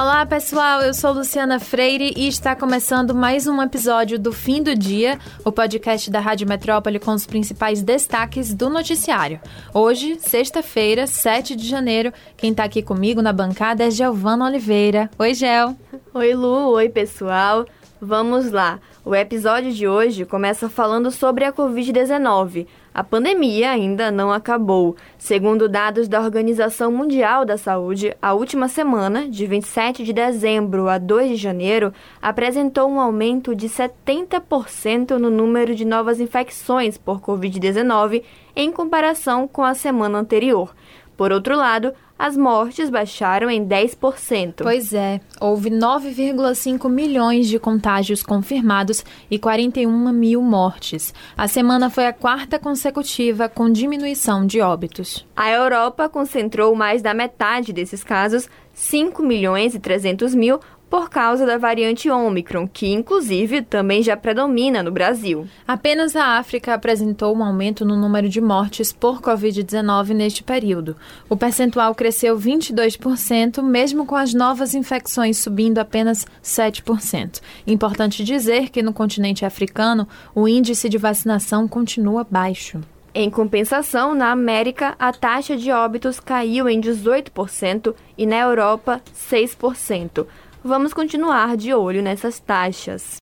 Olá, pessoal. Eu sou Luciana Freire e está começando mais um episódio do Fim do Dia, o podcast da Rádio Metrópole com os principais destaques do noticiário. Hoje, sexta-feira, 7 de janeiro, quem está aqui comigo na bancada é Giovana Oliveira. Oi, Gel. Oi, Lu. Oi, pessoal. Vamos lá. O episódio de hoje começa falando sobre a Covid-19. A pandemia ainda não acabou. Segundo dados da Organização Mundial da Saúde, a última semana, de 27 de dezembro a 2 de janeiro, apresentou um aumento de 70% no número de novas infecções por Covid-19 em comparação com a semana anterior. Por outro lado, as mortes baixaram em 10%. Pois é, houve 9,5 milhões de contágios confirmados e 41 mil mortes. A semana foi a quarta consecutiva com diminuição de óbitos. A Europa concentrou mais da metade desses casos, 5 milhões e 300 mil, por causa da variante Ômicron, que inclusive também já predomina no Brasil. Apenas a África apresentou um aumento no número de mortes por Covid-19 neste período. O percentual cresceu 22%, mesmo com as novas infecções subindo apenas 7%. Importante dizer que no continente africano o índice de vacinação continua baixo. Em compensação, na América, a taxa de óbitos caiu em 18% e na Europa, 6% vamos continuar de olho nessas taxas.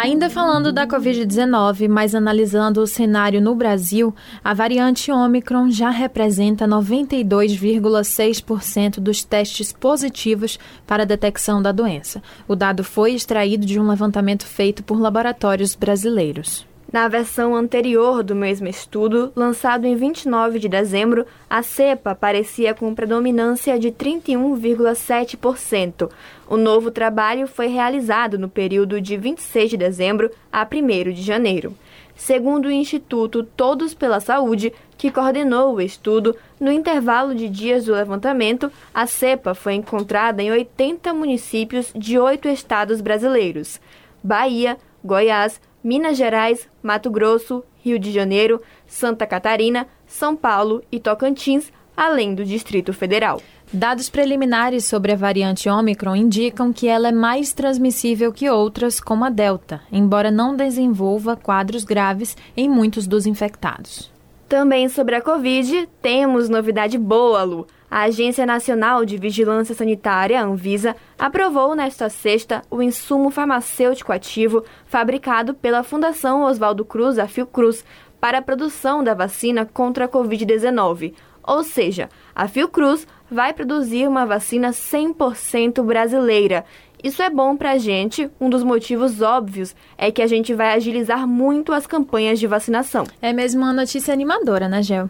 Ainda falando da Covid-19, mas analisando o cenário no Brasil, a variante Omicron já representa 92,6% dos testes positivos para a detecção da doença. O dado foi extraído de um levantamento feito por laboratórios brasileiros. Na versão anterior do mesmo estudo, lançado em 29 de dezembro, a cepa aparecia com predominância de 31,7%. O novo trabalho foi realizado no período de 26 de dezembro a 1 de janeiro. Segundo o Instituto Todos pela Saúde, que coordenou o estudo, no intervalo de dias do levantamento, a cepa foi encontrada em 80 municípios de oito estados brasileiros: Bahia, Goiás, Minas Gerais, Mato Grosso, Rio de Janeiro, Santa Catarina, São Paulo e Tocantins, além do Distrito Federal. Dados preliminares sobre a variante Omicron indicam que ela é mais transmissível que outras, como a Delta, embora não desenvolva quadros graves em muitos dos infectados. Também sobre a Covid, temos novidade boa, Lu. A Agência Nacional de Vigilância Sanitária, Anvisa, aprovou nesta sexta o insumo farmacêutico ativo fabricado pela Fundação Oswaldo Cruz, a Fiocruz, para a produção da vacina contra a Covid-19. Ou seja, a Fiocruz vai produzir uma vacina 100% brasileira isso é bom para a gente. Um dos motivos óbvios é que a gente vai agilizar muito as campanhas de vacinação. É mesmo uma notícia animadora, né, Gel?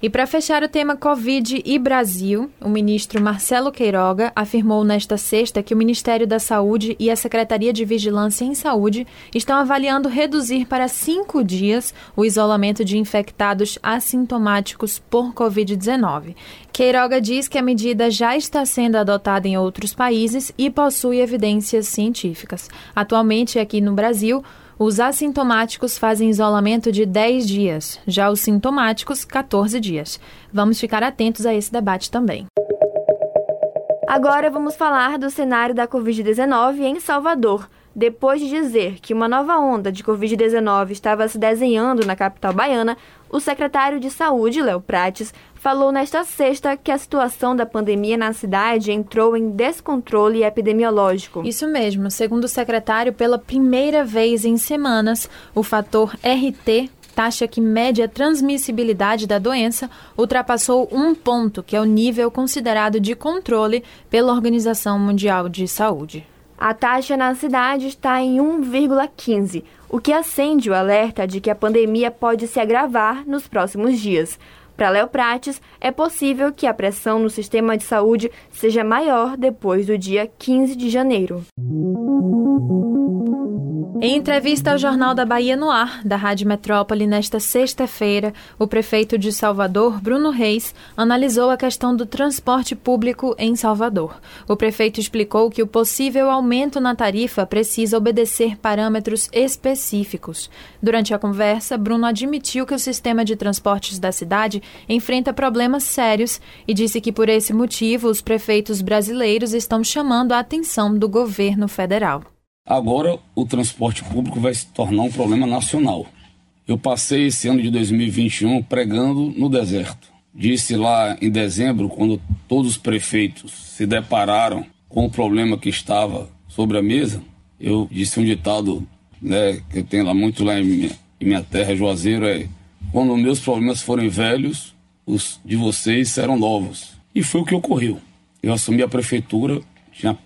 E para fechar o tema Covid e Brasil, o ministro Marcelo Queiroga afirmou nesta sexta que o Ministério da Saúde e a Secretaria de Vigilância em Saúde estão avaliando reduzir para cinco dias o isolamento de infectados assintomáticos por Covid-19. Queiroga diz que a medida já está sendo adotada em outros países e possui evidências científicas. Atualmente, aqui no Brasil, os assintomáticos fazem isolamento de 10 dias, já os sintomáticos, 14 dias. Vamos ficar atentos a esse debate também. Agora vamos falar do cenário da Covid-19 em Salvador. Depois de dizer que uma nova onda de Covid-19 estava se desenhando na capital baiana, o secretário de Saúde, Léo Prates, falou nesta sexta que a situação da pandemia na cidade entrou em descontrole epidemiológico. Isso mesmo. Segundo o secretário, pela primeira vez em semanas, o fator RT taxa que mede a transmissibilidade da doença ultrapassou um ponto, que é o nível considerado de controle pela Organização Mundial de Saúde. A taxa na cidade está em 1,15, o que acende o alerta de que a pandemia pode se agravar nos próximos dias. Para Léo Prates, é possível que a pressão no sistema de saúde seja maior depois do dia 15 de janeiro. Em entrevista ao Jornal da Bahia no Ar, da Rádio Metrópole, nesta sexta-feira, o prefeito de Salvador, Bruno Reis, analisou a questão do transporte público em Salvador. O prefeito explicou que o possível aumento na tarifa precisa obedecer parâmetros específicos. Durante a conversa, Bruno admitiu que o sistema de transportes da cidade enfrenta problemas sérios e disse que por esse motivo os prefeitos brasileiros estão chamando a atenção do governo federal. Agora o transporte público vai se tornar um problema nacional. Eu passei esse ano de 2021 pregando no deserto. Disse lá em dezembro, quando todos os prefeitos se depararam com o problema que estava sobre a mesa, eu disse um ditado né, que tenho lá muito lá em minha, em minha terra, Juazeiro, é quando meus problemas forem velhos, os de vocês serão novos. E foi o que ocorreu. Eu assumi a prefeitura, tinha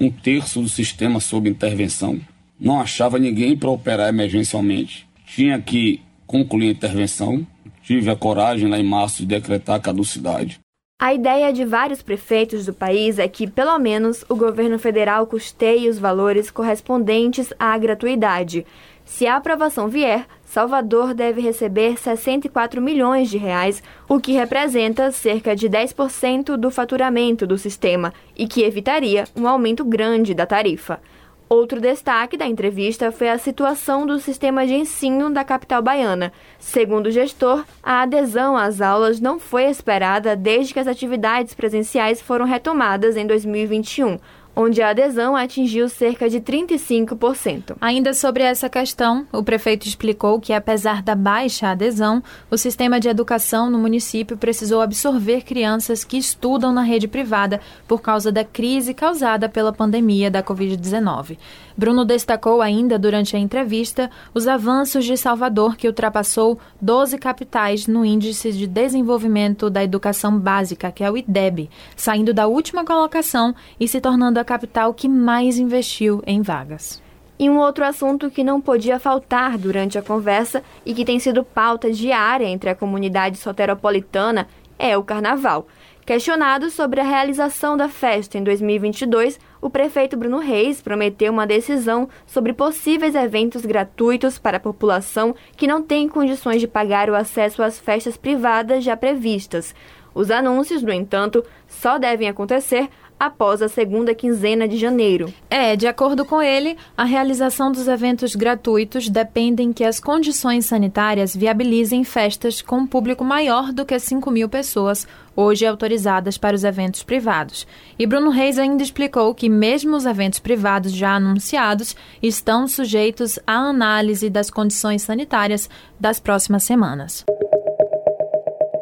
um terço do sistema sob intervenção, não achava ninguém para operar emergencialmente, tinha que concluir a intervenção, tive a coragem lá em março de decretar a caducidade. A ideia de vários prefeitos do país é que, pelo menos, o governo federal custeie os valores correspondentes à gratuidade. Se a aprovação vier, Salvador deve receber 64 milhões de reais, o que representa cerca de 10% do faturamento do sistema e que evitaria um aumento grande da tarifa. Outro destaque da entrevista foi a situação do sistema de ensino da capital baiana. Segundo o gestor, a adesão às aulas não foi esperada desde que as atividades presenciais foram retomadas em 2021 onde a adesão atingiu cerca de 35%. Ainda sobre essa questão, o prefeito explicou que, apesar da baixa adesão, o sistema de educação no município precisou absorver crianças que estudam na rede privada por causa da crise causada pela pandemia da Covid-19. Bruno destacou ainda durante a entrevista os avanços de Salvador, que ultrapassou 12 capitais no Índice de Desenvolvimento da Educação Básica, que é o IDEB, saindo da última colocação e se tornando a capital que mais investiu em vagas. E um outro assunto que não podia faltar durante a conversa e que tem sido pauta diária entre a comunidade soteropolitana é o carnaval. Questionado sobre a realização da festa em 2022, o prefeito Bruno Reis prometeu uma decisão sobre possíveis eventos gratuitos para a população que não tem condições de pagar o acesso às festas privadas já previstas. Os anúncios, no entanto, só devem acontecer após a segunda quinzena de janeiro. É, de acordo com ele, a realização dos eventos gratuitos dependem que as condições sanitárias viabilizem festas com um público maior do que 5 mil pessoas, hoje autorizadas para os eventos privados. E Bruno Reis ainda explicou que, mesmo os eventos privados já anunciados, estão sujeitos à análise das condições sanitárias das próximas semanas.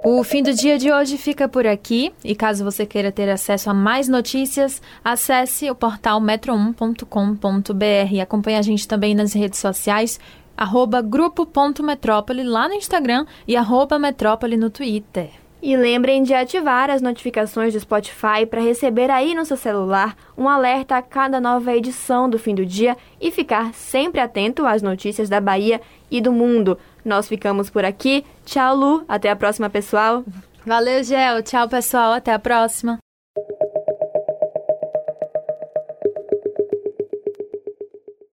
O fim do dia de hoje fica por aqui e caso você queira ter acesso a mais notícias, acesse o portal metro1.com.br e acompanhe a gente também nas redes sociais, arroba grupo.metrópole lá no Instagram e arroba metrópole no Twitter. E lembrem de ativar as notificações do Spotify para receber aí no seu celular um alerta a cada nova edição do fim do dia e ficar sempre atento às notícias da Bahia e do mundo. Nós ficamos por aqui. Tchau, Lu. Até a próxima, pessoal. Valeu, Gel. Tchau, pessoal. Até a próxima.